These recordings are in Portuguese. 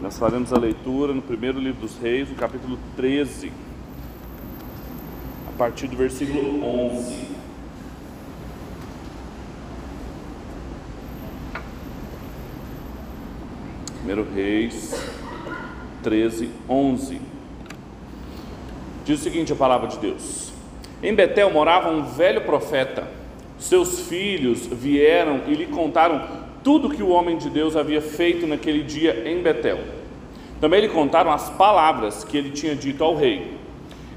Nós faremos a leitura no primeiro livro dos Reis, no capítulo 13, a partir do versículo 11. Primeiro Reis 13, 11. Diz o seguinte a palavra de Deus: Em Betel morava um velho profeta. Seus filhos vieram e lhe contaram tudo que o homem de Deus havia feito naquele dia em Betel. Também lhe contaram as palavras que ele tinha dito ao rei.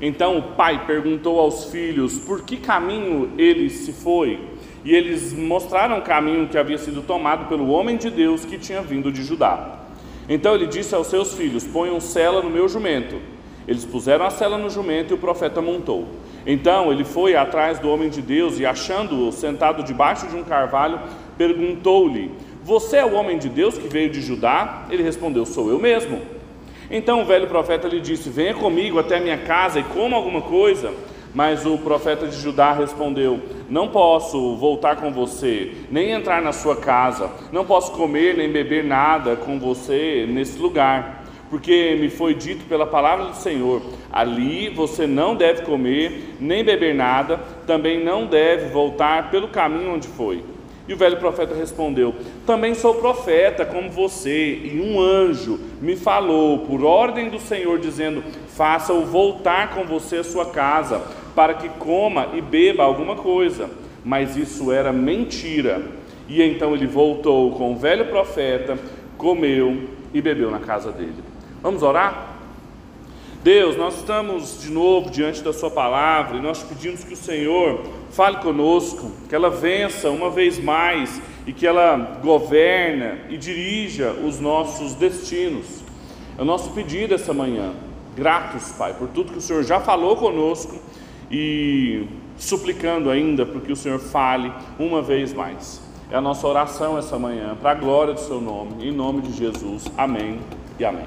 Então o pai perguntou aos filhos por que caminho ele se foi, e eles mostraram o caminho que havia sido tomado pelo homem de Deus que tinha vindo de Judá. Então ele disse aos seus filhos: Ponham sela no meu jumento. Eles puseram a sela no jumento e o profeta montou. Então ele foi atrás do homem de Deus e, achando-o sentado debaixo de um carvalho, perguntou-lhe: Você é o homem de Deus que veio de Judá? Ele respondeu: Sou eu mesmo. Então o velho profeta lhe disse: Venha comigo até minha casa e coma alguma coisa. Mas o profeta de Judá respondeu: Não posso voltar com você, nem entrar na sua casa, não posso comer nem beber nada com você nesse lugar, porque me foi dito pela palavra do Senhor: ali você não deve comer nem beber nada, também não deve voltar pelo caminho onde foi. E o velho profeta respondeu: Também sou profeta como você, e um anjo me falou por ordem do Senhor, dizendo: Faça-o voltar com você à sua casa, para que coma e beba alguma coisa. Mas isso era mentira. E então ele voltou com o velho profeta, comeu e bebeu na casa dele. Vamos orar? Deus, nós estamos de novo diante da Sua palavra e nós pedimos que o Senhor fale conosco, que ela vença uma vez mais e que ela governa e dirija os nossos destinos. É o nosso pedido essa manhã. Gratos, Pai, por tudo que o Senhor já falou conosco e suplicando ainda para que o Senhor fale uma vez mais. É a nossa oração essa manhã, para a glória do Seu nome, em nome de Jesus. Amém e amém.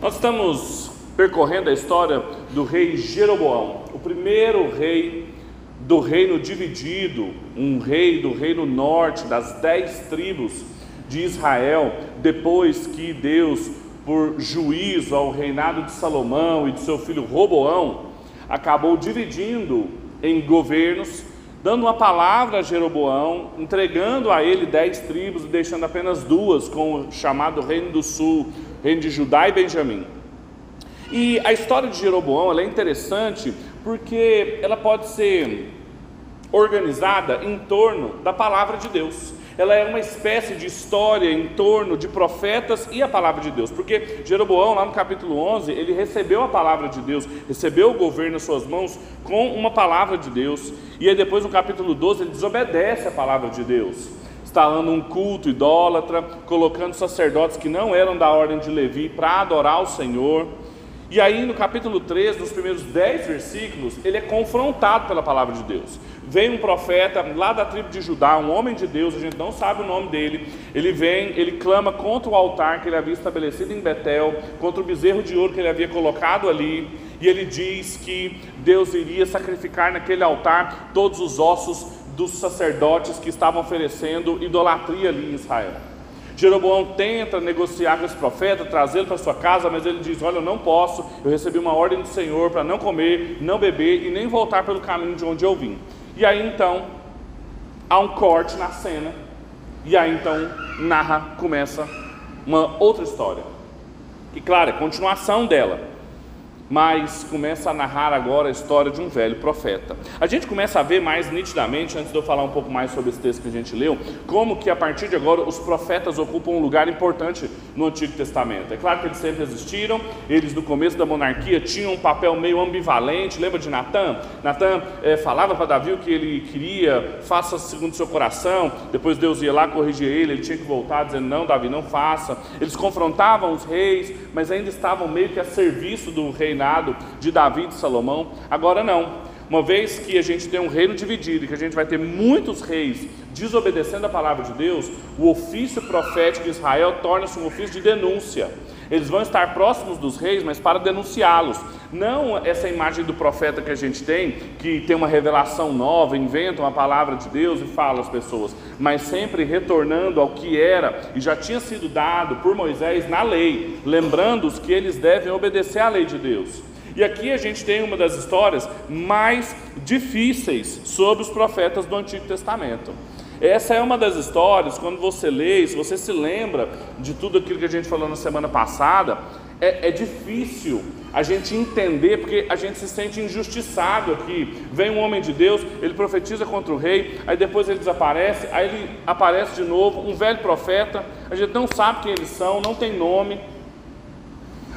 Nós estamos percorrendo a história do rei Jeroboão, o primeiro rei do reino dividido, um rei do reino norte, das dez tribos de Israel, depois que Deus, por juízo ao reinado de Salomão e de seu filho Roboão, acabou dividindo em governos, dando uma palavra a Jeroboão, entregando a ele dez tribos e deixando apenas duas, com o chamado Reino do Sul, Reino de Judá e Benjamim. E a história de Jeroboão é interessante porque ela pode ser organizada em torno da palavra de Deus. Ela é uma espécie de história em torno de profetas e a palavra de Deus, porque Jeroboão, lá no capítulo 11, ele recebeu a palavra de Deus, recebeu o governo em suas mãos com uma palavra de Deus, e aí depois no capítulo 12 ele desobedece a palavra de Deus, instalando um culto idólatra, colocando sacerdotes que não eram da ordem de Levi para adorar o Senhor. E aí, no capítulo 3, nos primeiros 10 versículos, ele é confrontado pela palavra de Deus. Vem um profeta lá da tribo de Judá, um homem de Deus, a gente não sabe o nome dele. Ele vem, ele clama contra o altar que ele havia estabelecido em Betel, contra o bezerro de ouro que ele havia colocado ali. E ele diz que Deus iria sacrificar naquele altar todos os ossos dos sacerdotes que estavam oferecendo idolatria ali em Israel. Jeroboão tenta negociar com esse profeta, trazê-lo para sua casa, mas ele diz: Olha, eu não posso, eu recebi uma ordem do Senhor para não comer, não beber e nem voltar pelo caminho de onde eu vim. E aí então, há um corte na cena, e aí então narra, começa uma outra história. E claro, é continuação dela mas começa a narrar agora a história de um velho profeta. A gente começa a ver mais nitidamente, antes de eu falar um pouco mais sobre esse texto que a gente leu, como que a partir de agora os profetas ocupam um lugar importante no Antigo Testamento. É claro que eles sempre existiram, eles no começo da monarquia tinham um papel meio ambivalente, lembra de Natan? Natan é, falava para Davi o que ele queria, faça segundo seu coração, depois Deus ia lá corrigir ele, ele tinha que voltar dizendo, não Davi, não faça. Eles confrontavam os reis, mas ainda estavam meio que a serviço do reinado reinado de Davi e Salomão. Agora não. uma vez que a gente tem um reino dividido e que a gente vai ter muitos reis desobedecendo a palavra de Deus, o ofício profético de Israel torna-se um ofício de denúncia. Eles vão estar próximos dos reis, mas para denunciá-los. Não essa imagem do profeta que a gente tem, que tem uma revelação nova, inventa uma palavra de Deus e fala às pessoas, mas sempre retornando ao que era e já tinha sido dado por Moisés na lei, lembrando-os que eles devem obedecer à lei de Deus. E aqui a gente tem uma das histórias mais difíceis sobre os profetas do Antigo Testamento. Essa é uma das histórias, quando você lê, se você se lembra de tudo aquilo que a gente falou na semana passada, é, é, difícil a gente entender, porque a gente se sente injustiçado aqui. Vem um homem de Deus, ele profetiza contra o rei, aí depois ele desaparece, aí ele aparece de novo, um velho profeta, a gente não sabe quem eles são, não tem nome,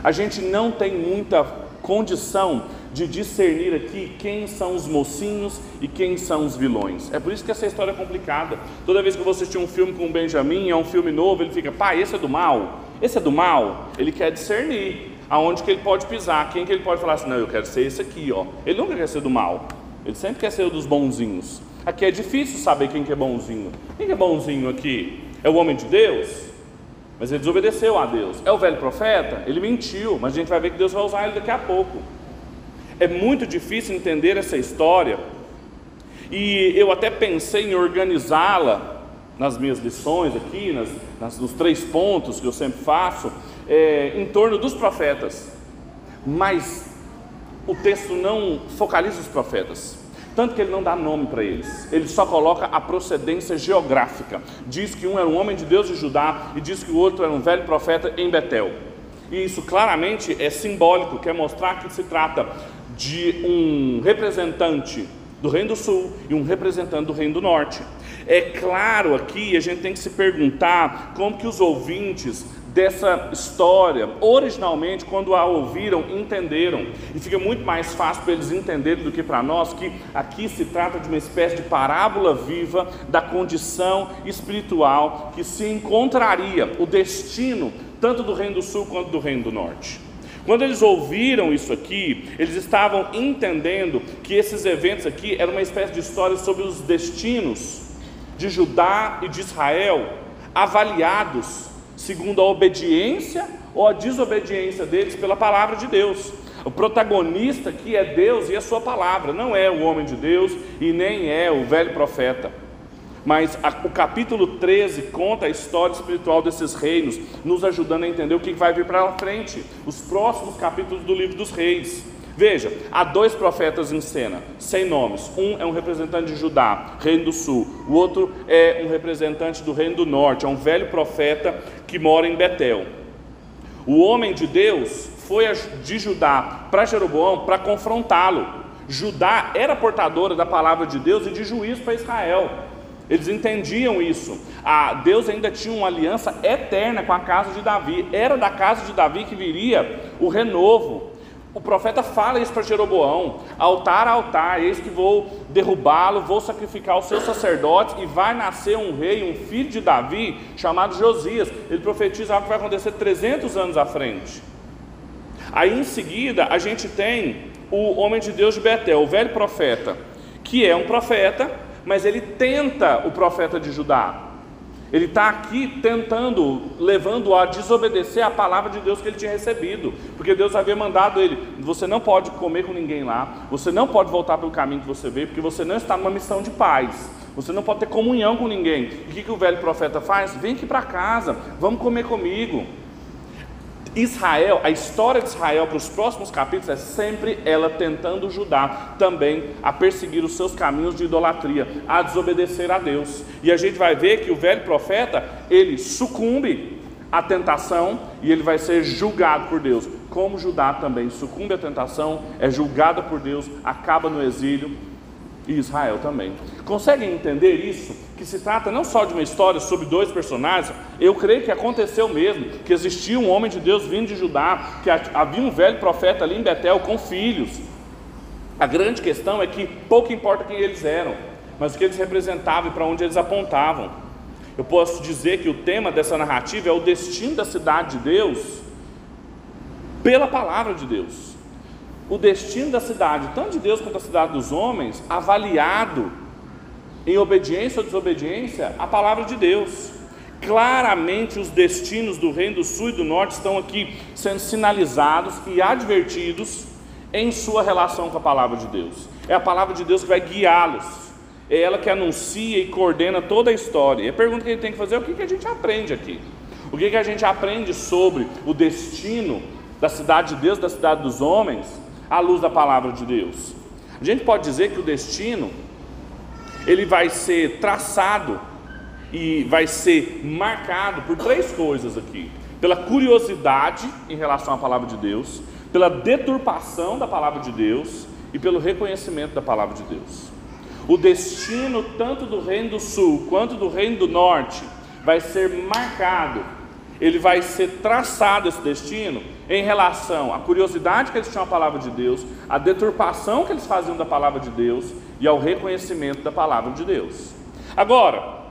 a gente não tem muita condição de discernir aqui quem são os mocinhos e quem são os vilões. É por isso que essa história é complicada. Toda vez que você assistir um filme com o Benjamin, é um filme novo, ele fica, pai, esse é do mal, esse é do mal. Ele quer discernir aonde que ele pode pisar, quem que ele pode falar assim, não, eu quero ser esse aqui, ó. Ele nunca quer ser do mal, ele sempre quer ser o dos bonzinhos. Aqui é difícil saber quem que é bonzinho. Quem que é bonzinho aqui? É o homem de Deus? Mas ele desobedeceu a Deus. É o velho profeta? Ele mentiu, mas a gente vai ver que Deus vai usar ele daqui a pouco. É muito difícil entender essa história, e eu até pensei em organizá-la nas minhas lições aqui, nas, nas, nos três pontos que eu sempre faço, é, em torno dos profetas, mas o texto não focaliza os profetas. Tanto que ele não dá nome para eles, ele só coloca a procedência geográfica. Diz que um era um homem de Deus de Judá e diz que o outro era um velho profeta em Betel. E isso claramente é simbólico, quer mostrar que se trata de um representante do Reino do Sul e um representante do Reino do Norte. É claro aqui, a gente tem que se perguntar como que os ouvintes dessa história, originalmente, quando a ouviram, entenderam. E fica muito mais fácil para eles entenderem do que para nós, que aqui se trata de uma espécie de parábola viva da condição espiritual que se encontraria, o destino, tanto do Reino do Sul quanto do Reino do Norte. Quando eles ouviram isso aqui, eles estavam entendendo que esses eventos aqui eram uma espécie de história sobre os destinos de Judá e de Israel, avaliados segundo a obediência ou a desobediência deles pela palavra de Deus. O protagonista aqui é Deus e a sua palavra, não é o homem de Deus e nem é o velho profeta. Mas a, o capítulo 13 conta a história espiritual desses reinos, nos ajudando a entender o que vai vir para frente, os próximos capítulos do livro dos reis. Veja, há dois profetas em cena, sem nomes. Um é um representante de Judá, reino do sul. O outro é um representante do reino do norte, é um velho profeta que mora em Betel. O homem de Deus foi de Judá para Jeroboão para confrontá-lo. Judá era portadora da palavra de Deus e de juízo para Israel. Eles entendiam isso. Ah, Deus ainda tinha uma aliança eterna com a casa de Davi. Era da casa de Davi que viria o renovo. O profeta fala isso para Jeroboão: altar altar, eis que vou derrubá-lo, vou sacrificar os seus sacerdotes, e vai nascer um rei, um filho de Davi, chamado Josias. Ele profetiza algo que vai acontecer 300 anos à frente. Aí em seguida, a gente tem o homem de Deus de Betel, o velho profeta, que é um profeta mas ele tenta o profeta de Judá. Ele está aqui tentando, levando a desobedecer a palavra de Deus que ele tinha recebido, porque Deus havia mandado ele: você não pode comer com ninguém lá, você não pode voltar pelo caminho que você veio, porque você não está numa missão de paz, você não pode ter comunhão com ninguém. E o que, que o velho profeta faz? Vem aqui para casa, vamos comer comigo. Israel, a história de Israel para os próximos capítulos é sempre ela tentando Judá também a perseguir os seus caminhos de idolatria, a desobedecer a Deus. E a gente vai ver que o velho profeta, ele sucumbe à tentação e ele vai ser julgado por Deus. Como Judá também sucumbe à tentação, é julgado por Deus, acaba no exílio e Israel também. Conseguem entender isso? Que se trata não só de uma história sobre dois personagens, eu creio que aconteceu mesmo, que existia um homem de Deus vindo de Judá, que havia um velho profeta ali em Betel com filhos. A grande questão é que pouco importa quem eles eram, mas o que eles representavam e para onde eles apontavam. Eu posso dizer que o tema dessa narrativa é o destino da cidade de Deus pela palavra de Deus. o destino da cidade, tanto de Deus quanto da cidade dos homens, avaliado em obediência ou desobediência à palavra de Deus. Claramente os destinos do reino do sul e do norte estão aqui sendo sinalizados e advertidos em sua relação com a palavra de Deus. É a palavra de Deus que vai guiá-los. É ela que anuncia e coordena toda a história. E a pergunta que a gente tem que fazer é o que, que a gente aprende aqui? O que a gente aprende sobre o destino da cidade de Deus, da cidade dos homens, à luz da palavra de Deus? A gente pode dizer que o destino ele vai ser traçado e vai ser marcado por três coisas aqui: pela curiosidade em relação à palavra de Deus, pela deturpação da palavra de Deus e pelo reconhecimento da palavra de Deus. O destino tanto do reino do sul quanto do reino do norte vai ser marcado, ele vai ser traçado esse destino em relação à curiosidade que eles tinham a palavra de Deus, à deturpação que eles faziam da palavra de Deus e ao reconhecimento da palavra de Deus. Agora,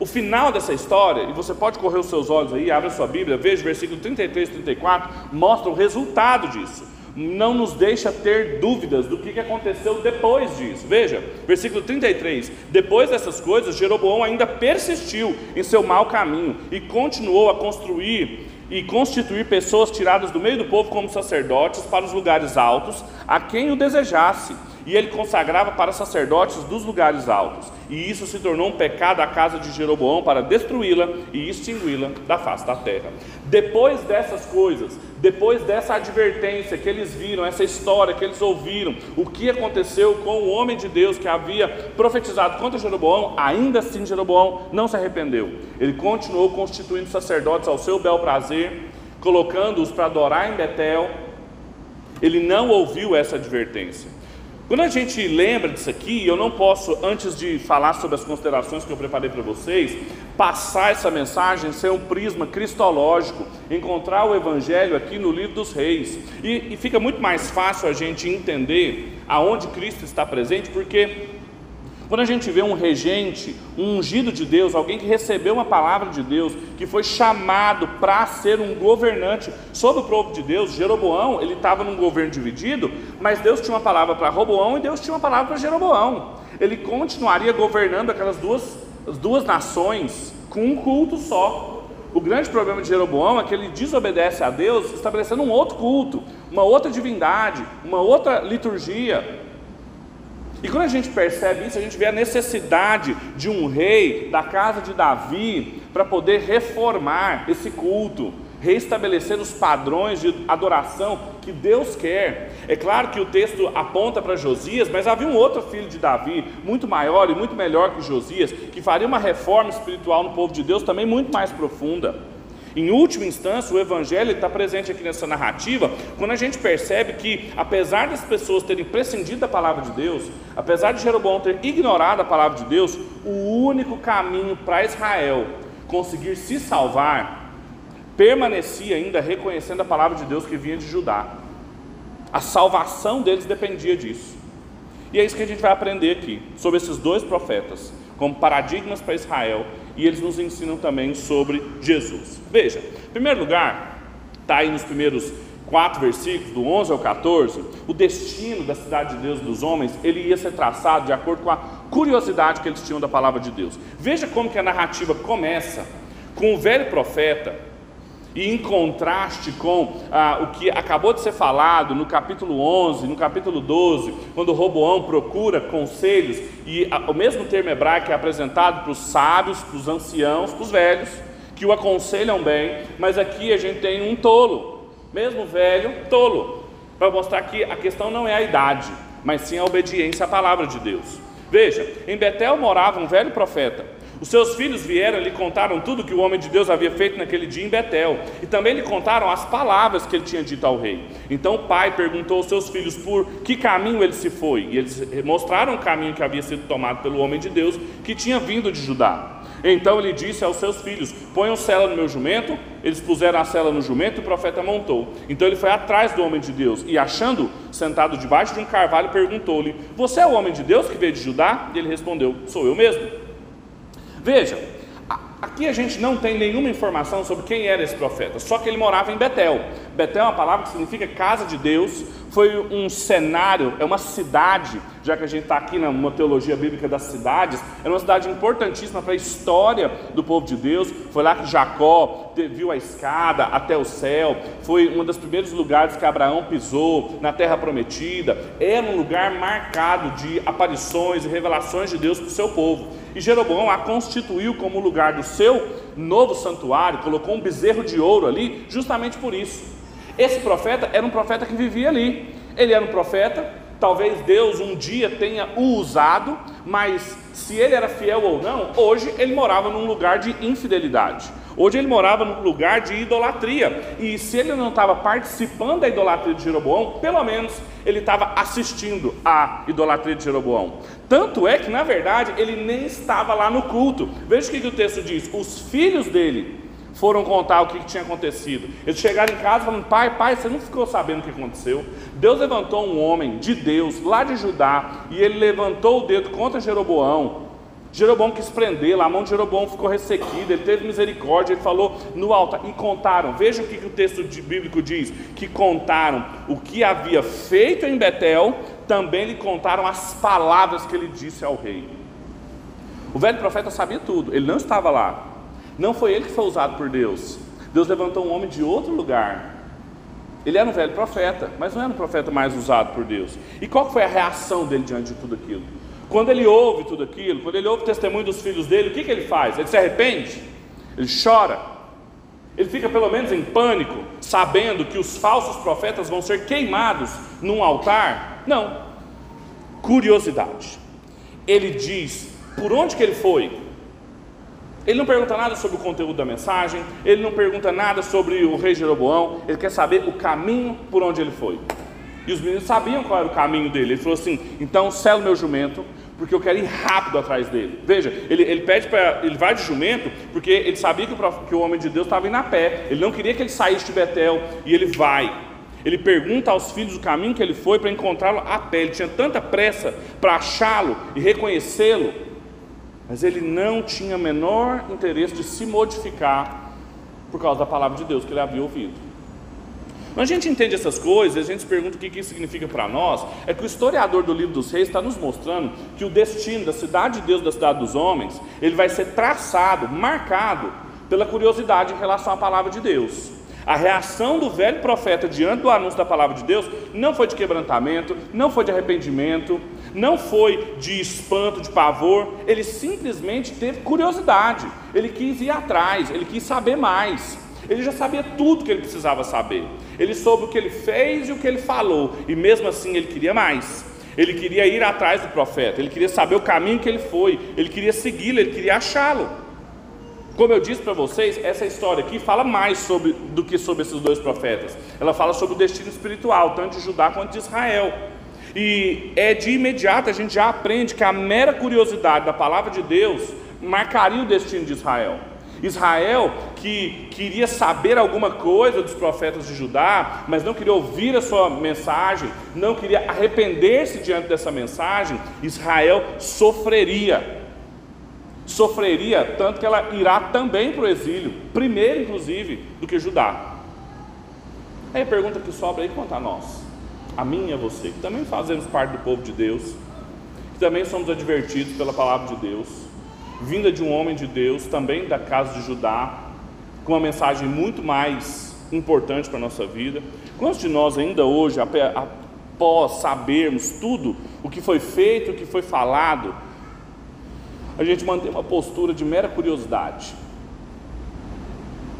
o final dessa história, e você pode correr os seus olhos aí, abre a sua Bíblia, veja o versículo 33 e 34, mostra o resultado disso. Não nos deixa ter dúvidas do que aconteceu depois disso. Veja, versículo 33: Depois dessas coisas, Jeroboão ainda persistiu em seu mau caminho e continuou a construir e constituir pessoas tiradas do meio do povo como sacerdotes para os lugares altos, a quem o desejasse e ele consagrava para sacerdotes dos lugares altos. E isso se tornou um pecado à casa de Jeroboão para destruí-la e extingui-la da face da terra. Depois dessas coisas, depois dessa advertência que eles viram, essa história que eles ouviram, o que aconteceu com o homem de Deus que havia profetizado contra Jeroboão, ainda assim Jeroboão não se arrependeu. Ele continuou constituindo sacerdotes ao seu bel prazer, colocando-os para adorar em Betel. Ele não ouviu essa advertência. Quando a gente lembra disso aqui, eu não posso, antes de falar sobre as considerações que eu preparei para vocês, passar essa mensagem ser um prisma cristológico, encontrar o Evangelho aqui no livro dos reis. E, e fica muito mais fácil a gente entender aonde Cristo está presente, porque quando a gente vê um regente, um ungido de Deus, alguém que recebeu uma palavra de Deus, que foi chamado para ser um governante sobre o povo de Deus, Jeroboão, ele estava num governo dividido, mas Deus tinha uma palavra para Roboão e Deus tinha uma palavra para Jeroboão. Ele continuaria governando aquelas duas, as duas nações com um culto só. O grande problema de Jeroboão é que ele desobedece a Deus, estabelecendo um outro culto, uma outra divindade, uma outra liturgia. E quando a gente percebe isso, a gente vê a necessidade de um rei da casa de Davi para poder reformar esse culto, reestabelecer os padrões de adoração que Deus quer. É claro que o texto aponta para Josias, mas havia um outro filho de Davi, muito maior e muito melhor que Josias, que faria uma reforma espiritual no povo de Deus também muito mais profunda. Em última instância, o Evangelho está presente aqui nessa narrativa, quando a gente percebe que, apesar das pessoas terem prescindido da palavra de Deus, apesar de Jeroboão ter ignorado a palavra de Deus, o único caminho para Israel conseguir se salvar permanecia ainda reconhecendo a palavra de Deus que vinha de Judá. A salvação deles dependia disso. E é isso que a gente vai aprender aqui, sobre esses dois profetas, como paradigmas para Israel e eles nos ensinam também sobre Jesus. Veja, em primeiro lugar, está aí nos primeiros quatro versículos, do 11 ao 14, o destino da cidade de Deus dos homens, ele ia ser traçado de acordo com a curiosidade que eles tinham da palavra de Deus. Veja como que a narrativa começa com o velho profeta e em contraste com ah, o que acabou de ser falado no capítulo 11, no capítulo 12, quando Roboão procura conselhos, e o mesmo termo hebraico é apresentado para os sábios, para os anciãos, para os velhos, que o aconselham bem, mas aqui a gente tem um tolo, mesmo velho, tolo, para mostrar que a questão não é a idade, mas sim a obediência à palavra de Deus. Veja, em Betel morava um velho profeta os seus filhos vieram e lhe contaram tudo que o homem de Deus havia feito naquele dia em Betel, e também lhe contaram as palavras que ele tinha dito ao rei. Então o pai perguntou aos seus filhos por que caminho ele se foi, e eles mostraram o caminho que havia sido tomado pelo homem de Deus que tinha vindo de Judá. Então ele disse aos seus filhos: Ponham cela no meu jumento. Eles puseram a cela no jumento e o profeta montou. Então ele foi atrás do homem de Deus e, achando sentado debaixo de um carvalho, perguntou-lhe: Você é o homem de Deus que veio de Judá? E ele respondeu: Sou eu mesmo. Veja, aqui a gente não tem nenhuma informação sobre quem era esse profeta, só que ele morava em Betel. Betel é uma palavra que significa casa de Deus, foi um cenário, é uma cidade, já que a gente está aqui numa teologia bíblica das cidades, era uma cidade importantíssima para a história do povo de Deus. Foi lá que Jacó viu a escada até o céu, foi um dos primeiros lugares que Abraão pisou na terra prometida. Era um lugar marcado de aparições e revelações de Deus para o seu povo. E Jeroboão a constituiu como lugar do seu novo santuário, colocou um bezerro de ouro ali, justamente por isso esse profeta era um profeta que vivia ali. Ele era um profeta, talvez Deus um dia tenha o usado, mas se ele era fiel ou não, hoje ele morava num lugar de infidelidade. Hoje ele morava num lugar de idolatria. E se ele não estava participando da idolatria de Jeroboão, pelo menos ele estava assistindo à idolatria de Jeroboão. Tanto é que, na verdade, ele nem estava lá no culto. Veja o que, que o texto diz: os filhos dele foram contar o que, tinha acontecido. Eles chegaram em casa falando: Pai, pai, você não ficou sabendo o que aconteceu? Deus levantou um homem de Deus, lá de Judá, e ele levantou o dedo contra Jeroboão. Jeroboão quis prendê-lo, a mão de Jeroboão ficou ressequida, ele teve misericórdia, ele falou no altar, e contaram, veja o que, que o texto bíblico diz: que contaram o que havia feito em Betel, também lhe contaram as palavras que ele disse ao rei. O velho profeta sabia tudo, ele não estava lá, não foi ele que foi usado por Deus. Deus levantou um homem de outro lugar. Ele era um velho profeta, mas não era um profeta mais usado por Deus. E qual foi a reação dele diante de tudo aquilo? Quando ele ouve tudo aquilo, quando ele ouve o testemunho dos filhos dele, o que, que ele faz? Ele se arrepende? Ele chora? Ele fica pelo menos em pânico, sabendo que os falsos profetas vão ser queimados num altar? Não. Curiosidade. Ele diz por onde que ele foi? Ele não pergunta nada sobre o conteúdo da mensagem, ele não pergunta nada sobre o rei Jeroboão, ele quer saber o caminho por onde ele foi. E os meninos sabiam qual era o caminho dele. Ele falou assim: então selo meu jumento, porque eu quero ir rápido atrás dele. Veja, ele, ele pede para. Ele vai de jumento, porque ele sabia que o, que o homem de Deus estava indo a pé. Ele não queria que ele saísse de Betel, e ele vai. Ele pergunta aos filhos o caminho que ele foi para encontrá-lo a pé. Ele tinha tanta pressa para achá-lo e reconhecê-lo, mas ele não tinha menor interesse de se modificar por causa da palavra de Deus que ele havia ouvido. Quando a gente entende essas coisas, a gente se pergunta o que isso significa para nós, é que o historiador do livro dos reis está nos mostrando que o destino da cidade de Deus, da cidade dos homens, ele vai ser traçado, marcado pela curiosidade em relação à palavra de Deus. A reação do velho profeta diante do anúncio da palavra de Deus não foi de quebrantamento, não foi de arrependimento, não foi de espanto, de pavor, ele simplesmente teve curiosidade, ele quis ir atrás, ele quis saber mais. Ele já sabia tudo que ele precisava saber. Ele soube o que ele fez e o que ele falou, e mesmo assim ele queria mais. Ele queria ir atrás do profeta, ele queria saber o caminho que ele foi, ele queria segui-lo, ele queria achá-lo. Como eu disse para vocês, essa história aqui fala mais sobre, do que sobre esses dois profetas. Ela fala sobre o destino espiritual, tanto de Judá quanto de Israel. E é de imediato a gente já aprende que a mera curiosidade da palavra de Deus marcaria o destino de Israel. Israel, que queria saber alguma coisa dos profetas de Judá, mas não queria ouvir a sua mensagem, não queria arrepender-se diante dessa mensagem, Israel sofreria. Sofreria tanto que ela irá também para o exílio, primeiro inclusive do que Judá. Aí a pergunta que sobra aí quanto a nós a mim e a você, que também fazemos parte do povo de Deus, que também somos advertidos pela palavra de Deus, vinda de um homem de Deus, também da casa de Judá, com uma mensagem muito mais importante para a nossa vida. Quantos de nós ainda hoje, após sabermos tudo o que foi feito, o que foi falado, a gente mantém uma postura de mera curiosidade?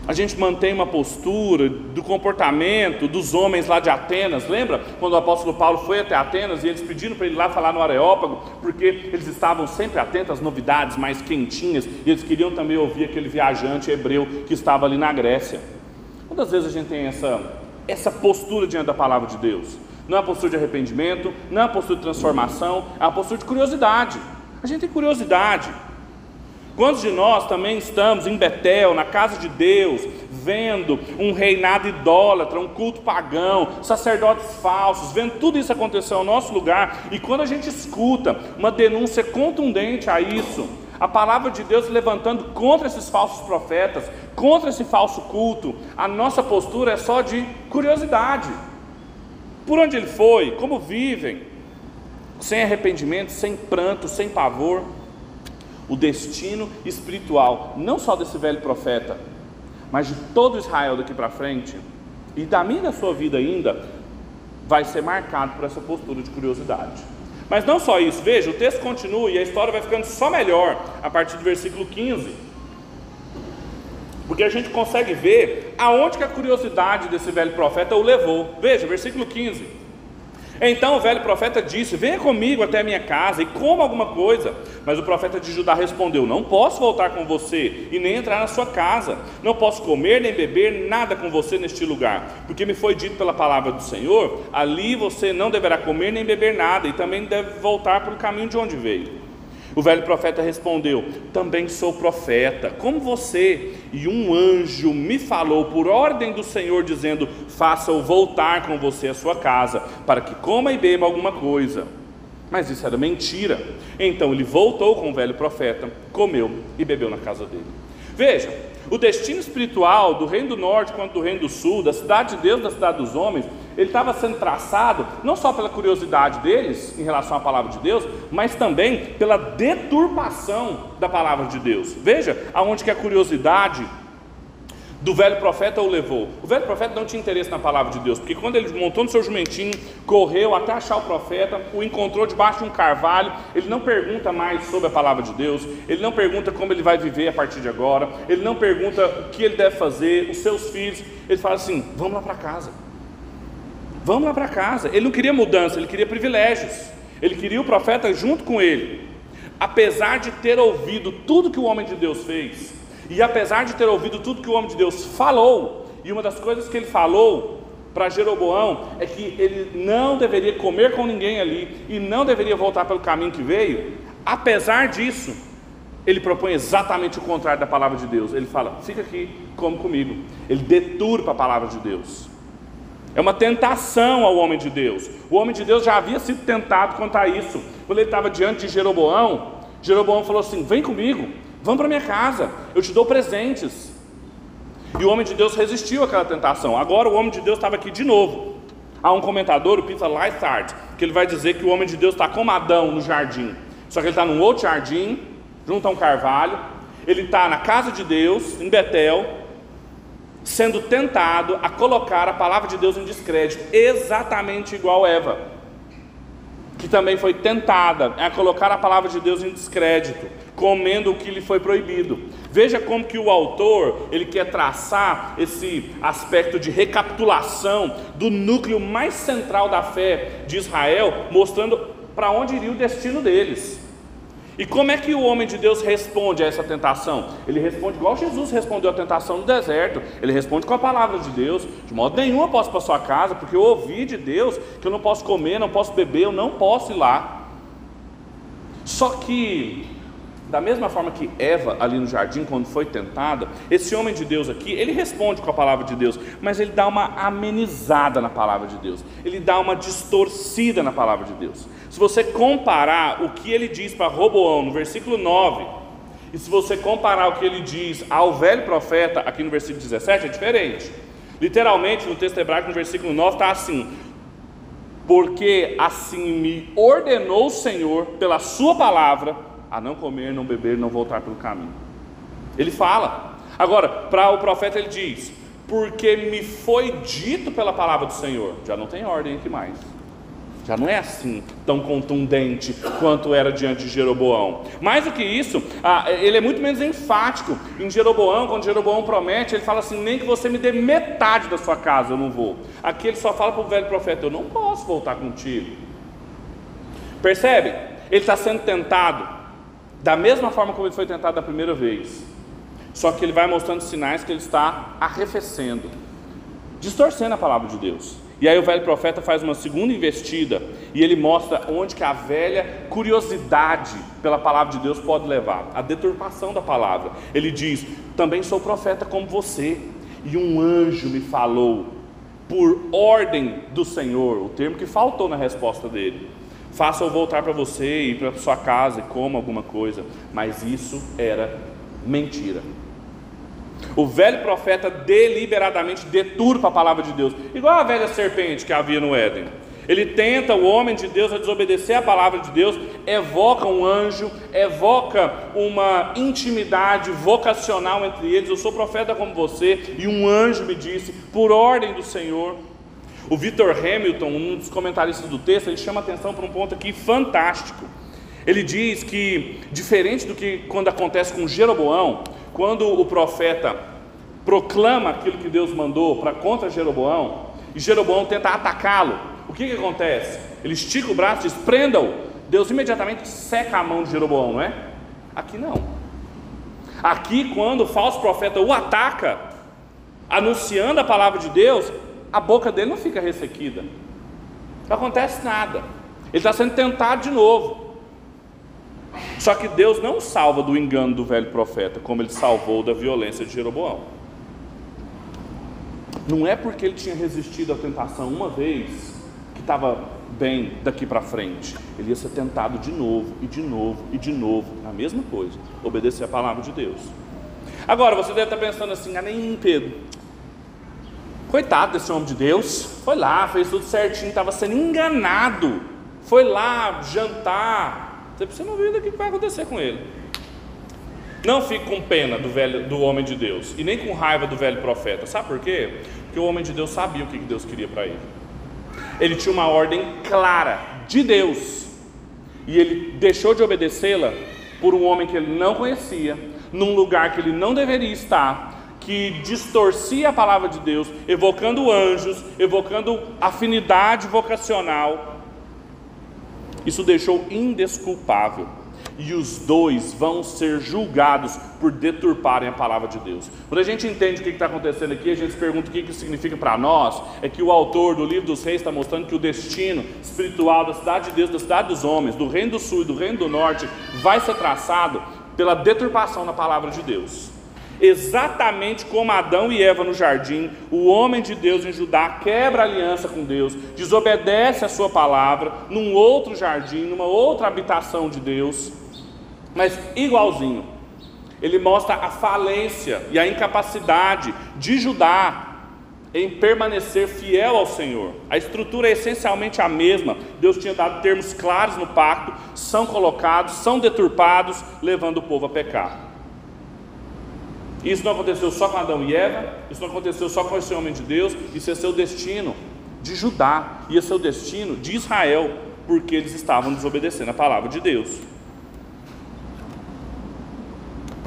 A gente mantém uma postura do comportamento dos homens lá de Atenas. Lembra quando o apóstolo Paulo foi até Atenas e eles pediram para ele lá falar no Areópago, porque eles estavam sempre atentos às novidades mais quentinhas e eles queriam também ouvir aquele viajante hebreu que estava ali na Grécia. Quantas vezes a gente tem essa, essa postura diante da palavra de Deus? Não é uma postura de arrependimento, não é uma postura de transformação, é uma postura de curiosidade. A gente tem curiosidade. Quantos de nós também estamos em Betel, na casa de Deus, vendo um reinado idólatra, um culto pagão, sacerdotes falsos, vendo tudo isso acontecer ao nosso lugar, e quando a gente escuta uma denúncia contundente a isso, a palavra de Deus levantando contra esses falsos profetas, contra esse falso culto, a nossa postura é só de curiosidade. por onde ele foi, como vivem, sem arrependimento, sem pranto, sem pavor. O destino espiritual, não só desse velho profeta, mas de todo Israel daqui para frente, e da minha e da sua vida ainda, vai ser marcado por essa postura de curiosidade. Mas não só isso, veja, o texto continua e a história vai ficando só melhor a partir do versículo 15. Porque a gente consegue ver aonde que a curiosidade desse velho profeta o levou. Veja, versículo 15. Então o velho profeta disse: Venha comigo até a minha casa e coma alguma coisa. Mas o profeta de Judá respondeu: Não posso voltar com você e nem entrar na sua casa. Não posso comer nem beber nada com você neste lugar, porque me foi dito pela palavra do Senhor: Ali você não deverá comer nem beber nada, e também deve voltar pelo caminho de onde veio. O velho profeta respondeu: Também sou profeta, como você. E um anjo me falou por ordem do Senhor, dizendo: Faça-o voltar com você à sua casa, para que coma e beba alguma coisa. Mas isso era mentira. Então ele voltou com o velho profeta, comeu e bebeu na casa dele. Veja, o destino espiritual do reino do norte quanto do reino do sul, da cidade de Deus, da cidade dos homens, ele estava sendo traçado não só pela curiosidade deles em relação à palavra de Deus, mas também pela deturpação da palavra de Deus. Veja aonde que a curiosidade do velho profeta o levou. O velho profeta não tinha interesse na palavra de Deus, porque quando ele montou no seu jumentinho, correu até achar o profeta, o encontrou debaixo de um carvalho, ele não pergunta mais sobre a palavra de Deus, ele não pergunta como ele vai viver a partir de agora, ele não pergunta o que ele deve fazer, os seus filhos, ele fala assim: vamos lá para casa. Vamos lá para casa. Ele não queria mudança, ele queria privilégios. Ele queria o profeta junto com ele. Apesar de ter ouvido tudo que o homem de Deus fez, e apesar de ter ouvido tudo que o homem de Deus falou, e uma das coisas que ele falou para Jeroboão é que ele não deveria comer com ninguém ali e não deveria voltar pelo caminho que veio, apesar disso, ele propõe exatamente o contrário da palavra de Deus. Ele fala: fica aqui, come comigo. Ele deturpa a palavra de Deus. É uma tentação ao homem de Deus. O homem de Deus já havia sido tentado quanto a isso. Quando ele estava diante de Jeroboão, Jeroboão falou assim: Vem comigo, Vamos para minha casa, eu te dou presentes. E o homem de Deus resistiu àquela tentação. Agora o homem de Deus estava aqui de novo. Há um comentador, o Peter Lythard, que ele vai dizer que o homem de Deus está como Adão no jardim. Só que ele está num outro jardim, junto a um carvalho. Ele está na casa de Deus, em Betel, sendo tentado a colocar a palavra de Deus em descrédito, exatamente igual Eva, que também foi tentada a colocar a palavra de Deus em descrédito comendo o que lhe foi proibido. Veja como que o autor, ele quer traçar esse aspecto de recapitulação do núcleo mais central da fé de Israel, mostrando para onde iria o destino deles. E como é que o homem de Deus responde a essa tentação? Ele responde igual Jesus respondeu à tentação no deserto. Ele responde com a palavra de Deus. De modo nenhum eu posso para sua casa, porque eu ouvi de Deus que eu não posso comer, não posso beber, eu não posso ir lá. Só que da mesma forma que Eva, ali no jardim, quando foi tentada, esse homem de Deus aqui, ele responde com a palavra de Deus, mas ele dá uma amenizada na palavra de Deus, ele dá uma distorcida na palavra de Deus. Se você comparar o que ele diz para Roboão no versículo 9, e se você comparar o que ele diz ao velho profeta, aqui no versículo 17, é diferente. Literalmente, no texto hebraico, no versículo 9, está assim: Porque assim me ordenou o Senhor pela Sua palavra a não comer, não beber, não voltar pelo caminho. Ele fala. Agora, para o profeta ele diz: Porque me foi dito pela palavra do Senhor. Já não tem ordem aqui mais. Já não é assim tão contundente quanto era diante de Jeroboão. Mais do que isso, ele é muito menos enfático. Em Jeroboão, quando Jeroboão promete, ele fala assim: nem que você me dê metade da sua casa, eu não vou. Aqui ele só fala para o velho profeta: eu não posso voltar contigo. Percebe? Ele está sendo tentado da mesma forma como ele foi tentado da primeira vez. Só que ele vai mostrando sinais que ele está arrefecendo, distorcendo a palavra de Deus. E aí o velho profeta faz uma segunda investida e ele mostra onde que a velha curiosidade pela palavra de Deus pode levar, a deturpação da palavra. Ele diz: "Também sou profeta como você, e um anjo me falou por ordem do Senhor", o termo que faltou na resposta dele faça-o voltar para você e para sua casa e coma alguma coisa. Mas isso era mentira. O velho profeta deliberadamente deturpa a palavra de Deus, igual a velha serpente que havia no Éden. Ele tenta o homem de Deus a desobedecer a palavra de Deus, evoca um anjo, evoca uma intimidade vocacional entre eles. Eu sou profeta como você, e um anjo me disse, por ordem do Senhor. O Victor Hamilton, um dos comentaristas do texto, ele chama atenção para um ponto aqui fantástico. Ele diz que, diferente do que quando acontece com Jeroboão, quando o profeta proclama aquilo que Deus mandou para contra Jeroboão, e Jeroboão tenta atacá-lo, o que, que acontece? Ele estica o braço e diz: prenda-o. Deus imediatamente seca a mão de Jeroboão, não é? Aqui não. Aqui, quando o falso profeta o ataca, anunciando a palavra de Deus, a boca dele não fica ressequida, não acontece nada, ele está sendo tentado de novo. Só que Deus não salva do engano do velho profeta, como ele salvou da violência de Jeroboão. Não é porque ele tinha resistido à tentação uma vez que estava bem daqui para frente. Ele ia ser tentado de novo, e de novo, e de novo, a mesma coisa, obedecer a palavra de Deus. Agora, você deve estar pensando assim, ah, nem Pedro, coitado desse homem de Deus, foi lá, fez tudo certinho, estava sendo enganado, foi lá jantar, você não viu o que vai acontecer com ele. Não fique com pena do, velho, do homem de Deus, e nem com raiva do velho profeta, sabe por quê? Porque o homem de Deus sabia o que Deus queria para ele. Ele tinha uma ordem clara de Deus, e ele deixou de obedecê-la por um homem que ele não conhecia, num lugar que ele não deveria estar, que distorcia a palavra de Deus, evocando anjos, evocando afinidade vocacional. Isso deixou indesculpável e os dois vão ser julgados por deturparem a palavra de Deus. Quando a gente entende o que está acontecendo aqui, a gente se pergunta o que isso significa para nós. É que o autor do livro dos reis está mostrando que o destino espiritual da cidade de Deus, da cidade dos homens, do reino do sul e do reino do norte, vai ser traçado pela deturpação da palavra de Deus. Exatamente como Adão e Eva no jardim, o homem de Deus em Judá quebra aliança com Deus, desobedece a sua palavra num outro jardim, numa outra habitação de Deus mas igualzinho. Ele mostra a falência e a incapacidade de Judá em permanecer fiel ao Senhor. A estrutura é essencialmente a mesma. Deus tinha dado termos claros no pacto, são colocados, são deturpados, levando o povo a pecar. Isso não aconteceu só com Adão e Eva, isso não aconteceu só com esse homem de Deus, isso é seu destino de Judá, e é seu destino de Israel, porque eles estavam desobedecendo a palavra de Deus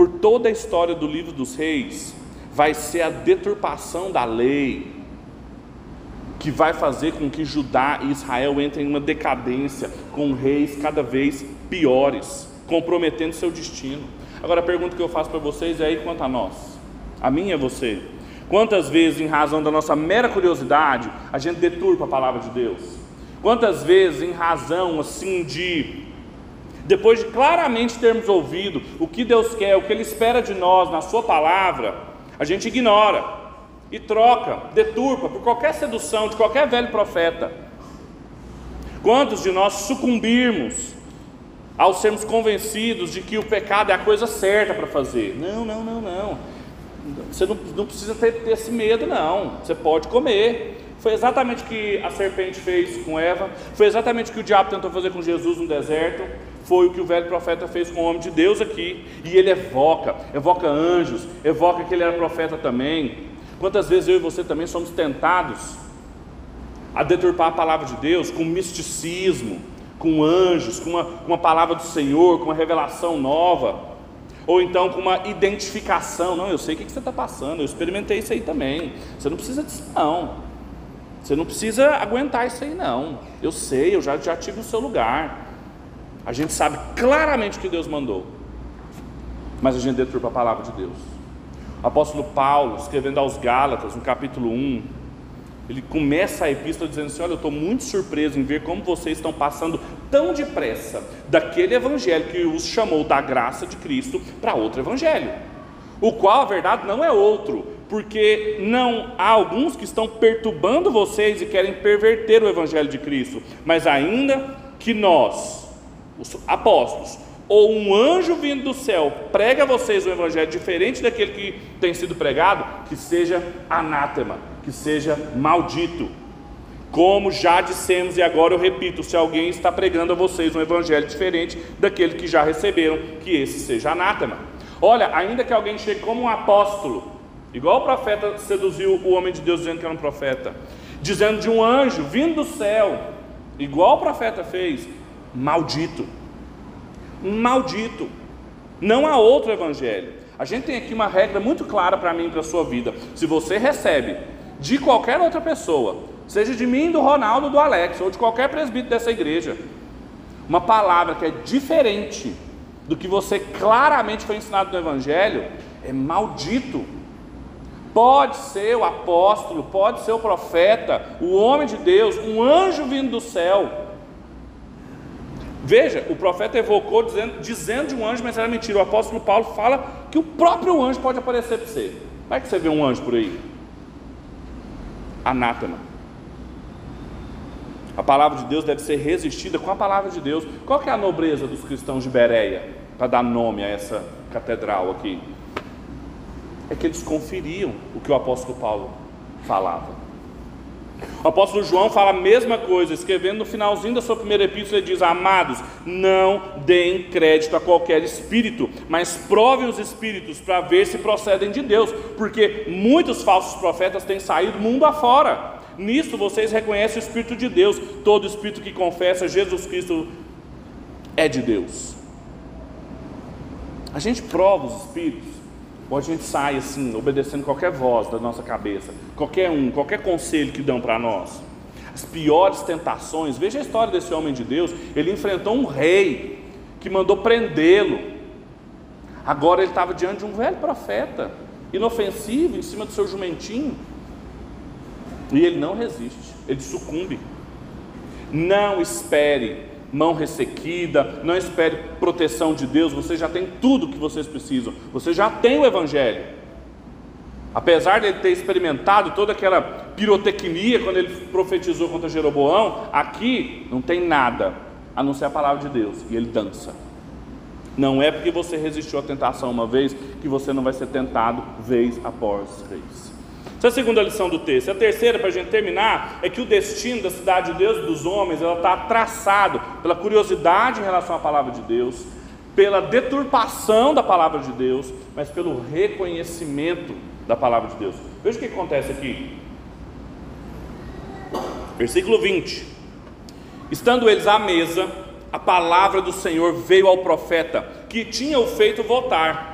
por toda a história do livro dos reis, vai ser a deturpação da lei que vai fazer com que Judá e Israel entrem em uma decadência, com reis cada vez piores, comprometendo seu destino. Agora a pergunta que eu faço para vocês é aí quanto a nós, a minha e você. Quantas vezes, em razão da nossa mera curiosidade, a gente deturpa a palavra de Deus? Quantas vezes, em razão assim de depois de claramente termos ouvido o que Deus quer, o que Ele espera de nós na Sua palavra, a gente ignora e troca, deturpa por qualquer sedução de qualquer velho profeta. Quantos de nós sucumbirmos ao sermos convencidos de que o pecado é a coisa certa para fazer? Não, não, não, não. Você não, não precisa ter, ter esse medo, não. Você pode comer. Foi exatamente o que a serpente fez com Eva, foi exatamente o que o diabo tentou fazer com Jesus no deserto, foi o que o velho profeta fez com o homem de Deus aqui, e ele evoca, evoca anjos, evoca que ele era profeta também. Quantas vezes eu e você também somos tentados a deturpar a palavra de Deus com misticismo, com anjos, com uma, uma palavra do Senhor, com uma revelação nova, ou então com uma identificação. Não, eu sei o que você está passando, eu experimentei isso aí também. Você não precisa disso, não. Você não precisa aguentar isso aí, não. Eu sei, eu já, já tive o seu lugar. A gente sabe claramente o que Deus mandou, mas a gente deturpa a palavra de Deus. O apóstolo Paulo, escrevendo aos Gálatas, no capítulo 1, ele começa a epístola dizendo assim: Olha, eu estou muito surpreso em ver como vocês estão passando tão depressa daquele evangelho que os chamou da graça de Cristo para outro evangelho, o qual a verdade não é outro, porque não há alguns que estão perturbando vocês e querem perverter o evangelho de Cristo, mas ainda que nós, os apóstolos, ou um anjo vindo do céu prega a vocês um evangelho diferente daquele que tem sido pregado, que seja anátema, que seja maldito. Como já dissemos e agora eu repito, se alguém está pregando a vocês um evangelho diferente daquele que já receberam, que esse seja anátema. Olha, ainda que alguém chegue como um apóstolo, igual o profeta seduziu o homem de Deus dizendo que era um profeta, dizendo de um anjo vindo do céu, igual o profeta fez, maldito. Maldito. Não há outro evangelho. A gente tem aqui uma regra muito clara para mim e para a sua vida. Se você recebe de qualquer outra pessoa, seja de mim, do Ronaldo, do Alex, ou de qualquer presbítero dessa igreja, uma palavra que é diferente do que você claramente foi ensinado no Evangelho, é maldito. Pode ser o apóstolo, pode ser o profeta, o homem de Deus, um anjo vindo do céu. Veja, o profeta evocou dizendo, dizendo de um anjo, mas era mentira. O apóstolo Paulo fala que o próprio anjo pode aparecer para você. Vai que você vê um anjo por aí. Anátema. A palavra de Deus deve ser resistida com a palavra de Deus. Qual que é a nobreza dos cristãos de Bereia? Para dar nome a essa catedral aqui é que eles conferiam o que o apóstolo Paulo falava. O apóstolo João fala a mesma coisa, escrevendo no finalzinho da sua primeira epístola, ele diz: Amados, não deem crédito a qualquer espírito, mas provem os espíritos para ver se procedem de Deus, porque muitos falsos profetas têm saído mundo afora. Nisso vocês reconhecem o Espírito de Deus, todo espírito que confessa Jesus Cristo é de Deus. A gente prova os espíritos ou a gente sai assim, obedecendo qualquer voz da nossa cabeça, qualquer um, qualquer conselho que dão para nós. As piores tentações, veja a história desse homem de Deus, ele enfrentou um rei que mandou prendê-lo. Agora ele estava diante de um velho profeta, inofensivo, em cima do seu jumentinho. E ele não resiste, ele sucumbe. Não espere mão ressequida, não espere proteção de Deus, você já tem tudo que vocês precisam, você já tem o Evangelho. Apesar de ele ter experimentado toda aquela pirotecnia quando ele profetizou contra Jeroboão, aqui não tem nada a não ser a palavra de Deus e ele dança. Não é porque você resistiu à tentação uma vez que você não vai ser tentado vez após vez. Essa é a segunda lição do texto. A terceira, para a gente terminar, é que o destino da cidade de Deus e dos homens ela está traçado pela curiosidade em relação à palavra de Deus, pela deturpação da palavra de Deus, mas pelo reconhecimento da palavra de Deus. Veja o que acontece aqui. Versículo 20: Estando eles à mesa, a palavra do Senhor veio ao profeta, que tinha o feito voltar.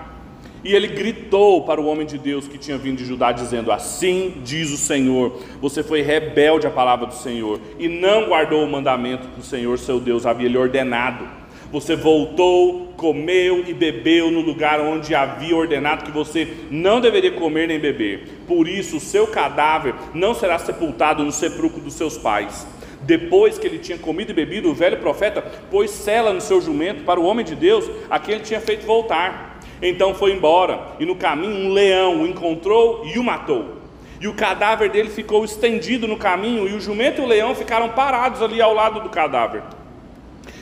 E ele gritou para o homem de Deus que tinha vindo de Judá, dizendo: Assim diz o Senhor: Você foi rebelde à palavra do Senhor e não guardou o mandamento que o Senhor, seu Deus, havia lhe ordenado. Você voltou, comeu e bebeu no lugar onde havia ordenado que você não deveria comer nem beber. Por isso, o seu cadáver não será sepultado no sepulcro dos seus pais. Depois que ele tinha comido e bebido, o velho profeta pôs cela no seu jumento para o homem de Deus, a quem ele tinha feito voltar. Então foi embora, e no caminho um leão o encontrou e o matou. E o cadáver dele ficou estendido no caminho, e o jumento e o leão ficaram parados ali ao lado do cadáver.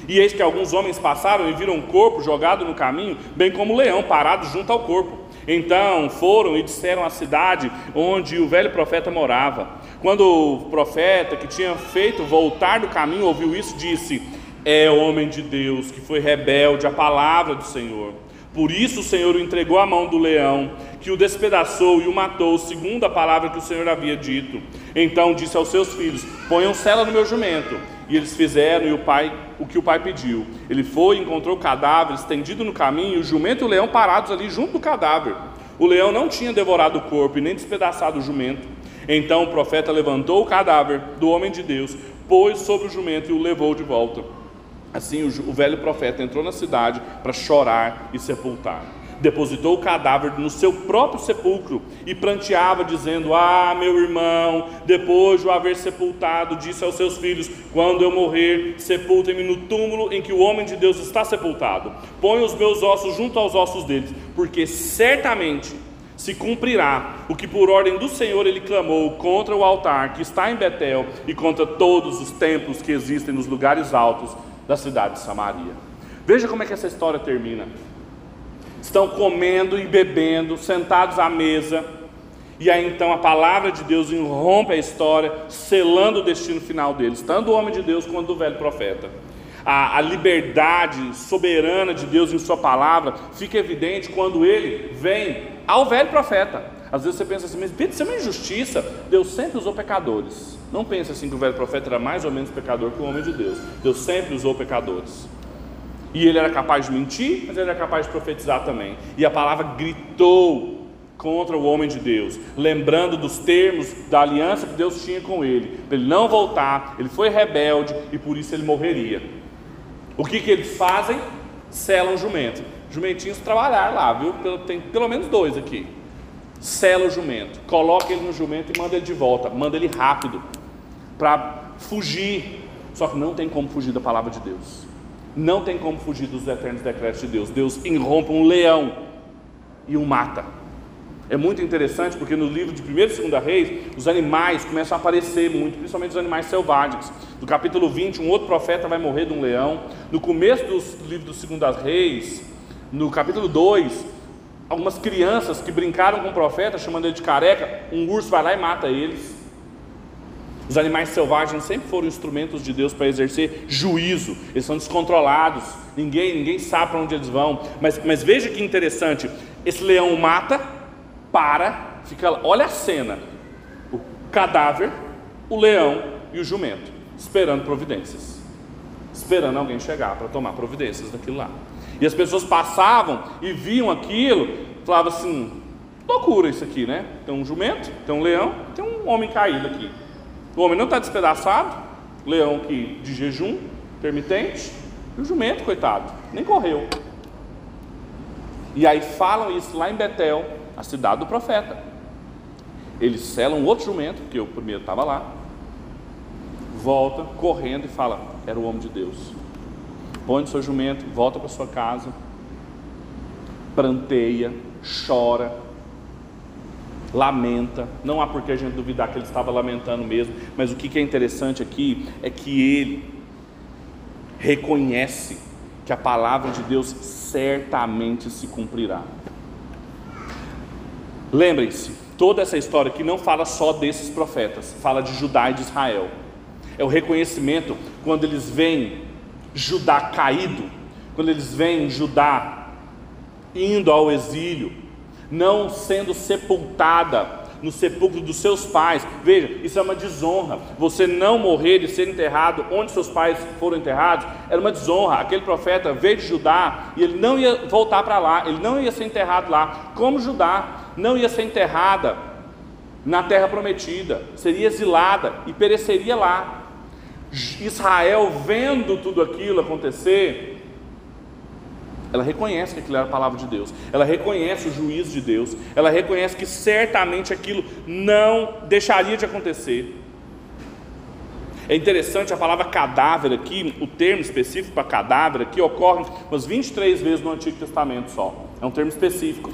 E eis que alguns homens passaram e viram o corpo jogado no caminho, bem como o leão parado junto ao corpo. Então foram e disseram à cidade onde o velho profeta morava. Quando o profeta que tinha feito voltar do caminho ouviu isso, disse: É homem de Deus que foi rebelde à palavra do Senhor. Por isso o Senhor o entregou à mão do leão, que o despedaçou e o matou, segundo a palavra que o Senhor havia dito. Então disse aos seus filhos: Ponham cela no meu jumento. E eles fizeram e o pai o que o pai pediu. Ele foi e encontrou o cadáver estendido no caminho, e o jumento e o leão parados ali junto do cadáver. O leão não tinha devorado o corpo e nem despedaçado o jumento. Então o profeta levantou o cadáver do homem de Deus, pôs sobre o jumento e o levou de volta. Assim, o, velho profeta entrou na cidade para chorar e sepultar. Depositou o cadáver no seu próprio sepulcro e pranteava, dizendo: Ah, meu irmão, depois de o haver sepultado, disse aos seus filhos: Quando eu morrer, sepultem-me no túmulo em que o homem de Deus está sepultado. Põe os meus ossos junto aos ossos deles, porque certamente se cumprirá o que por ordem do Senhor ele clamou contra o altar que está em Betel e contra todos os templos que existem nos lugares altos da cidade de Samaria. Veja como é que essa história termina. Estão comendo e bebendo, sentados à mesa, e aí então a palavra de Deus irrompe a história, selando o destino final deles, tanto do homem de Deus quanto do velho profeta. A, a, liberdade soberana de Deus em Sua palavra fica evidente quando ele vem ao velho profeta. Às vezes você pensa assim, mas Pedro, isso é uma injustiça. Deus sempre usou pecadores. Não pense assim que o velho profeta era mais ou menos pecador que o homem de Deus. Deus sempre usou pecadores. E ele era capaz de mentir, mas ele era capaz de profetizar também. E a palavra gritou contra o homem de Deus, lembrando dos termos da aliança que Deus tinha com ele, para ele não voltar, ele foi rebelde e por isso ele morreria. O que, que eles fazem? Selam jumento. Jumentinhos trabalhar lá, viu? Tem pelo menos dois aqui. Sela o jumento, coloca ele no jumento e manda ele de volta, manda ele rápido para fugir. Só que não tem como fugir da palavra de Deus. Não tem como fugir dos eternos decretos de Deus. Deus irrompe um leão e o mata. É muito interessante porque no livro de 1 e 2 Reis, os animais começam a aparecer muito, principalmente os animais selvagens. No capítulo 20, um outro profeta vai morrer de um leão. No começo do livro dos 2 Reis, no capítulo 2, algumas crianças que brincaram com o profeta, chamando ele de careca, um urso vai lá e mata eles. Os animais selvagens sempre foram instrumentos de Deus para exercer juízo, eles são descontrolados, ninguém, ninguém sabe para onde eles vão. Mas, mas veja que interessante: esse leão mata, para, fica, olha a cena: o cadáver, o leão e o jumento, esperando providências, esperando alguém chegar para tomar providências daquilo lá. E as pessoas passavam e viam aquilo, falavam assim: loucura isso aqui, né? Tem um jumento, tem um leão, tem um homem caído aqui. O homem não está despedaçado, leão que de jejum, permitente, e o jumento, coitado, nem correu. E aí falam isso lá em Betel, a cidade do profeta. Eles selam outro jumento, que o primeiro estava lá, volta correndo e fala: era o homem de Deus. Põe no seu jumento, volta para sua casa, pranteia, chora, lamenta. Não há por que a gente duvidar que ele estava lamentando mesmo, mas o que é interessante aqui é que ele reconhece que a palavra de Deus certamente se cumprirá. Lembrem-se, toda essa história aqui não fala só desses profetas, fala de Judá e de Israel. É o reconhecimento quando eles veem Judá caído, quando eles veem Judá indo ao exílio, não sendo sepultada no sepulcro dos seus pais. Veja, isso é uma desonra. Você não morrer e ser enterrado onde seus pais foram enterrados era uma desonra. Aquele profeta veio de Judá e ele não ia voltar para lá, ele não ia ser enterrado lá. Como Judá não ia ser enterrada na terra prometida, seria exilada e pereceria lá. Israel, vendo tudo aquilo acontecer, ela reconhece que aquilo era a palavra de Deus, ela reconhece o juízo de Deus, ela reconhece que certamente aquilo não deixaria de acontecer. É interessante a palavra cadáver aqui, o termo específico para cadáver aqui ocorre umas 23 vezes no Antigo Testamento só. É um termo específico.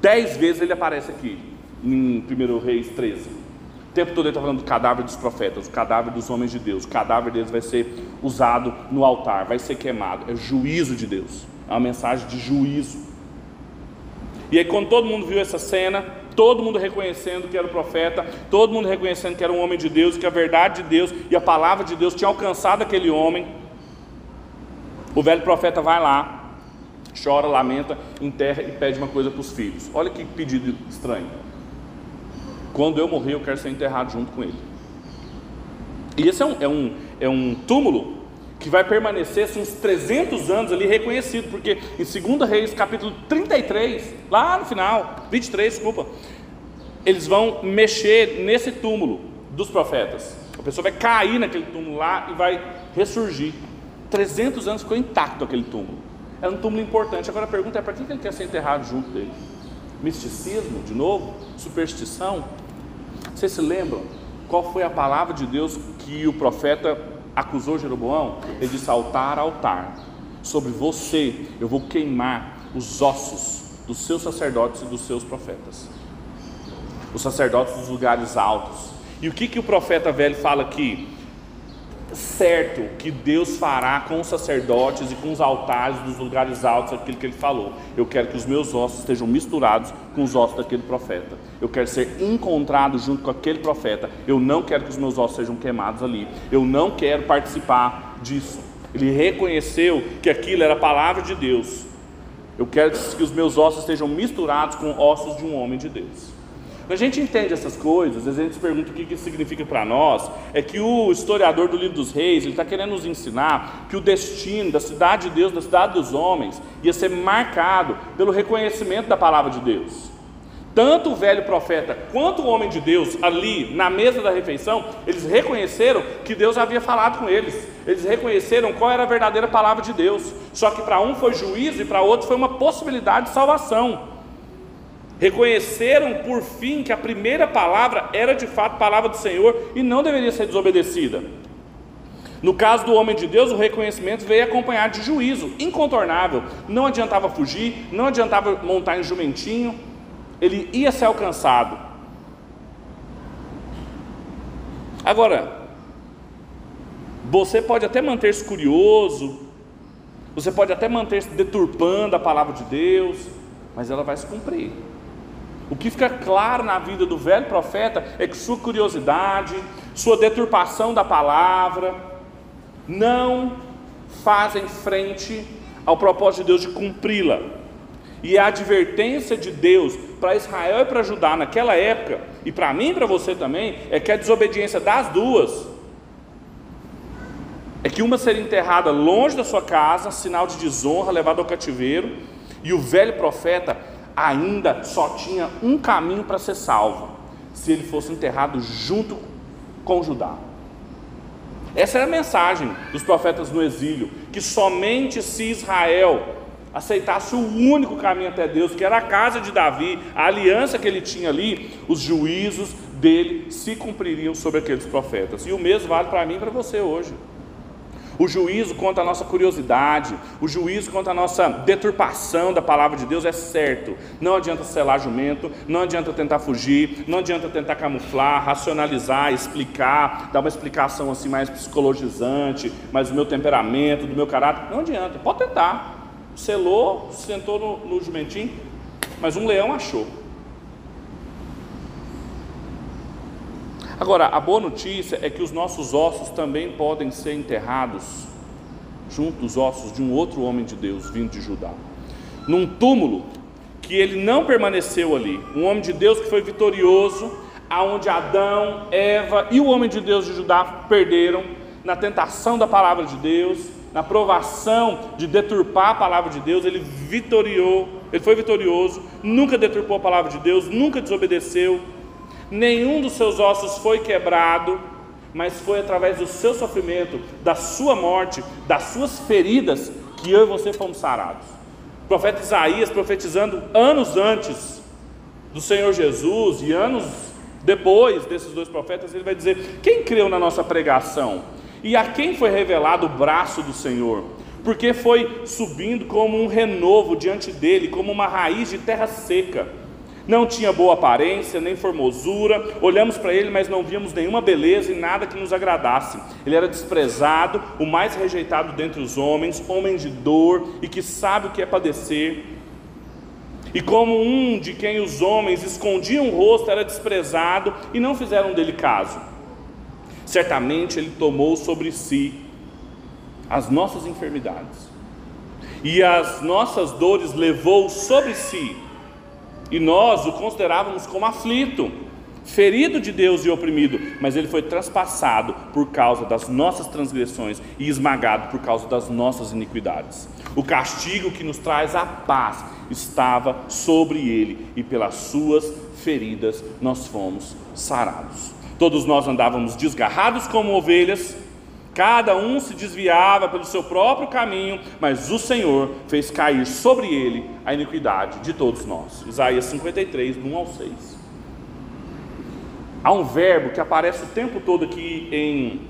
10 vezes ele aparece aqui, em 1 Reis 13. Tempo todo ele está falando do cadáver dos profetas, o cadáver dos homens de Deus. O cadáver deles vai ser usado no altar, vai ser queimado. É juízo de Deus. É uma mensagem de juízo. E aí, quando todo mundo viu essa cena, todo mundo reconhecendo que era o profeta, todo mundo reconhecendo que era um homem de Deus, que a verdade de Deus e a palavra de Deus tinha alcançado aquele homem, o velho profeta vai lá, chora, lamenta, enterra e pede uma coisa para os filhos. Olha que pedido estranho. Quando eu morrer, eu quero ser enterrado junto com ele. E esse é um, é um, é um túmulo que vai permanecer assim, uns 300 anos ali reconhecido, porque em 2 Reis, capítulo 33, lá no final, 23, desculpa, eles vão mexer nesse túmulo dos profetas. A pessoa vai cair naquele túmulo lá e vai ressurgir. 300 anos ficou intacto aquele túmulo. Era um túmulo importante. Agora a pergunta é: para que ele quer ser enterrado junto dele? Misticismo, de novo? Superstição? Vocês se lembram qual foi a palavra de Deus que o profeta acusou Jeroboão, ele disse: altar, altar, sobre você eu vou queimar os ossos dos seus sacerdotes e dos seus profetas, os sacerdotes dos lugares altos. E o que, que o profeta velho fala aqui? Certo que Deus fará com os sacerdotes e com os altares dos lugares altos aquilo que ele falou. Eu quero que os meus ossos estejam misturados com os ossos daquele profeta. Eu quero ser encontrado junto com aquele profeta. Eu não quero que os meus ossos sejam queimados ali. Eu não quero participar disso. Ele reconheceu que aquilo era a palavra de Deus. Eu quero que os meus ossos estejam misturados com ossos de um homem de Deus. Quando a gente entende essas coisas, a gente se pergunta o que isso significa para nós, é que o historiador do livro dos reis, ele está querendo nos ensinar que o destino da cidade de Deus, da cidade dos homens, ia ser marcado pelo reconhecimento da palavra de Deus. Tanto o velho profeta quanto o homem de Deus, ali na mesa da refeição, eles reconheceram que Deus havia falado com eles. Eles reconheceram qual era a verdadeira palavra de Deus. Só que para um foi juízo e para outro foi uma possibilidade de salvação. Reconheceram por fim que a primeira palavra era de fato palavra do Senhor e não deveria ser desobedecida. No caso do homem de Deus, o reconhecimento veio acompanhado de juízo, incontornável. Não adiantava fugir, não adiantava montar em jumentinho, ele ia ser alcançado. Agora, você pode até manter-se curioso, você pode até manter-se deturpando a palavra de Deus, mas ela vai se cumprir. O que fica claro na vida do velho profeta é que sua curiosidade, sua deturpação da palavra, não fazem frente ao propósito de Deus de cumpri-la. E a advertência de Deus para Israel e para Judá naquela época, e para mim e para você também, é que a desobediência das duas é que uma seria enterrada longe da sua casa, sinal de desonra, levada ao cativeiro, e o velho profeta ainda só tinha um caminho para ser salvo: se ele fosse enterrado junto com Judá. Essa é a mensagem dos profetas no exílio: que somente se Israel aceitasse o único caminho até Deus, que era a casa de Davi, a aliança que ele tinha ali, os juízos dele se cumpririam sobre aqueles profetas. E o mesmo vale para mim e para você hoje. O juízo contra a nossa curiosidade, o juízo contra a nossa deturpação da palavra de Deus é certo. Não adianta selar jumento, não adianta tentar fugir, não adianta tentar camuflar, racionalizar, explicar, dar uma explicação assim mais psicologizante, mas do meu temperamento, do meu caráter. Não adianta, pode tentar. Selou, sentou no, no jumentinho, mas um leão achou. Agora, a boa notícia é que os nossos ossos também podem ser enterrados junto dos ossos de um outro homem de Deus vindo de Judá, num túmulo que ele não permaneceu ali, um homem de Deus que foi vitorioso, aonde Adão, Eva e o homem de Deus de Judá perderam na tentação da palavra de Deus, na provação de deturpar a palavra de Deus, ele vitoriou, ele foi vitorioso, nunca deturpou a palavra de Deus, nunca desobedeceu, nenhum dos seus ossos foi quebrado, mas foi através do seu sofrimento, da sua morte, das suas feridas, que eu e você fomos sarados. O profeta Isaías, profetizando anos antes do Senhor Jesus e anos depois desses dois profetas, ele vai dizer: Quem creu na nossa pregação? E a quem foi revelado o braço do Senhor? Porque foi subindo como um renovo diante dele, como uma raiz de terra seca não tinha boa aparência, nem formosura. Olhamos para ele, mas não víamos nenhuma beleza e nada que nos agradasse. Ele era desprezado, o mais rejeitado dentre os homens, homem de dor e que sabe o que é padecer. E como um de quem os homens escondiam o rosto era desprezado e não fizeram dele caso. Certamente ele tomou sobre si as nossas enfermidades e as nossas dores levou sobre si e nós o considerávamos como aflito, ferido de Deus e oprimido, mas ele foi traspassado por causa das nossas transgressões e esmagado por causa das nossas iniquidades. O castigo que nos traz a paz estava sobre ele, e pelas suas feridas nós fomos sarados. Todos nós andávamos desgarrados como ovelhas, Cada um se desviava pelo seu próprio caminho, mas o Senhor fez cair sobre ele a iniquidade de todos nós. Isaías 53, do 1 ao 6. Há um verbo que aparece o tempo todo aqui em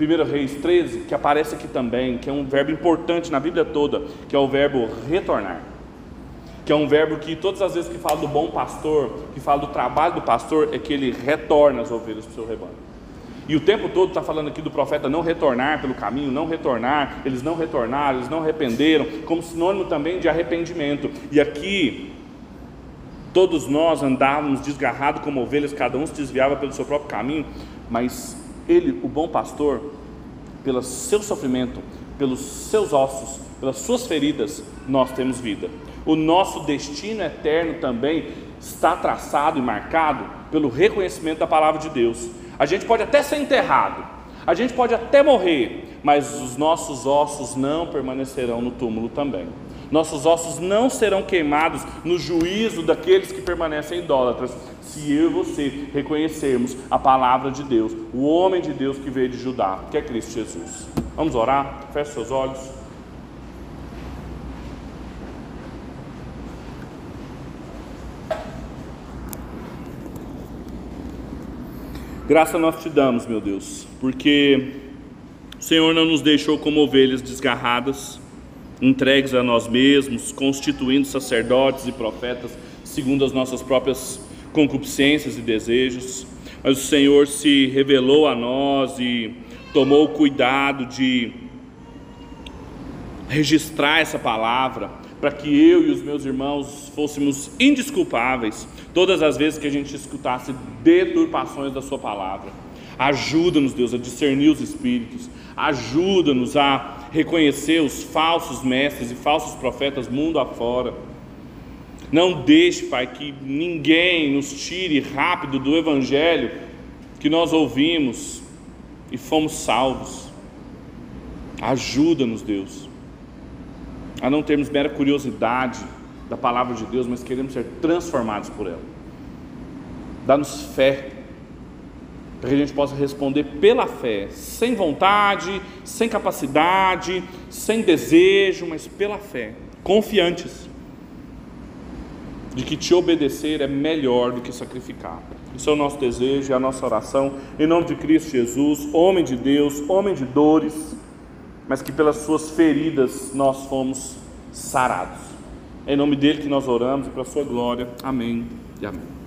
1 Reis 13, que aparece aqui também, que é um verbo importante na Bíblia toda, que é o verbo retornar. Que é um verbo que todas as vezes que fala do bom pastor, que fala do trabalho do pastor, é que ele retorna as ovelhas para o seu rebanho. E o tempo todo está falando aqui do profeta não retornar pelo caminho, não retornar, eles não retornaram, eles não arrependeram, como sinônimo também de arrependimento. E aqui, todos nós andávamos desgarrados como ovelhas, cada um se desviava pelo seu próprio caminho, mas ele, o bom pastor, pelo seu sofrimento, pelos seus ossos, pelas suas feridas, nós temos vida. O nosso destino eterno também está traçado e marcado pelo reconhecimento da palavra de Deus. A gente pode até ser enterrado, a gente pode até morrer, mas os nossos ossos não permanecerão no túmulo também. Nossos ossos não serão queimados no juízo daqueles que permanecem idólatras, se eu e você reconhecermos a palavra de Deus, o homem de Deus que veio de Judá, que é Cristo Jesus. Vamos orar? Feche seus olhos. Graça nós te damos, meu Deus, porque o Senhor não nos deixou como ovelhas desgarradas, entregues a nós mesmos, constituindo sacerdotes e profetas segundo as nossas próprias concupiscências e desejos, mas o Senhor se revelou a nós e tomou o cuidado de registrar essa palavra para que eu e os meus irmãos fôssemos indisculpáveis todas as vezes que a gente escutasse deturpações da Sua palavra. Ajuda-nos, Deus, a discernir os espíritos, ajuda-nos a reconhecer os falsos mestres e falsos profetas mundo afora. Não deixe, Pai, que ninguém nos tire rápido do Evangelho que nós ouvimos e fomos salvos. Ajuda-nos, Deus, a não termos mera curiosidade da palavra de Deus, mas queremos ser transformados por ela. Dá-nos fé, para que a gente possa responder pela fé, sem vontade, sem capacidade, sem desejo, mas pela fé, confiantes de que te obedecer é melhor do que sacrificar. Esse é o nosso desejo e a nossa oração, em nome de Cristo Jesus, homem de Deus, homem de dores, mas que pelas suas feridas nós fomos sarados. É em nome dele que nós oramos e para a sua glória. Amém e amém.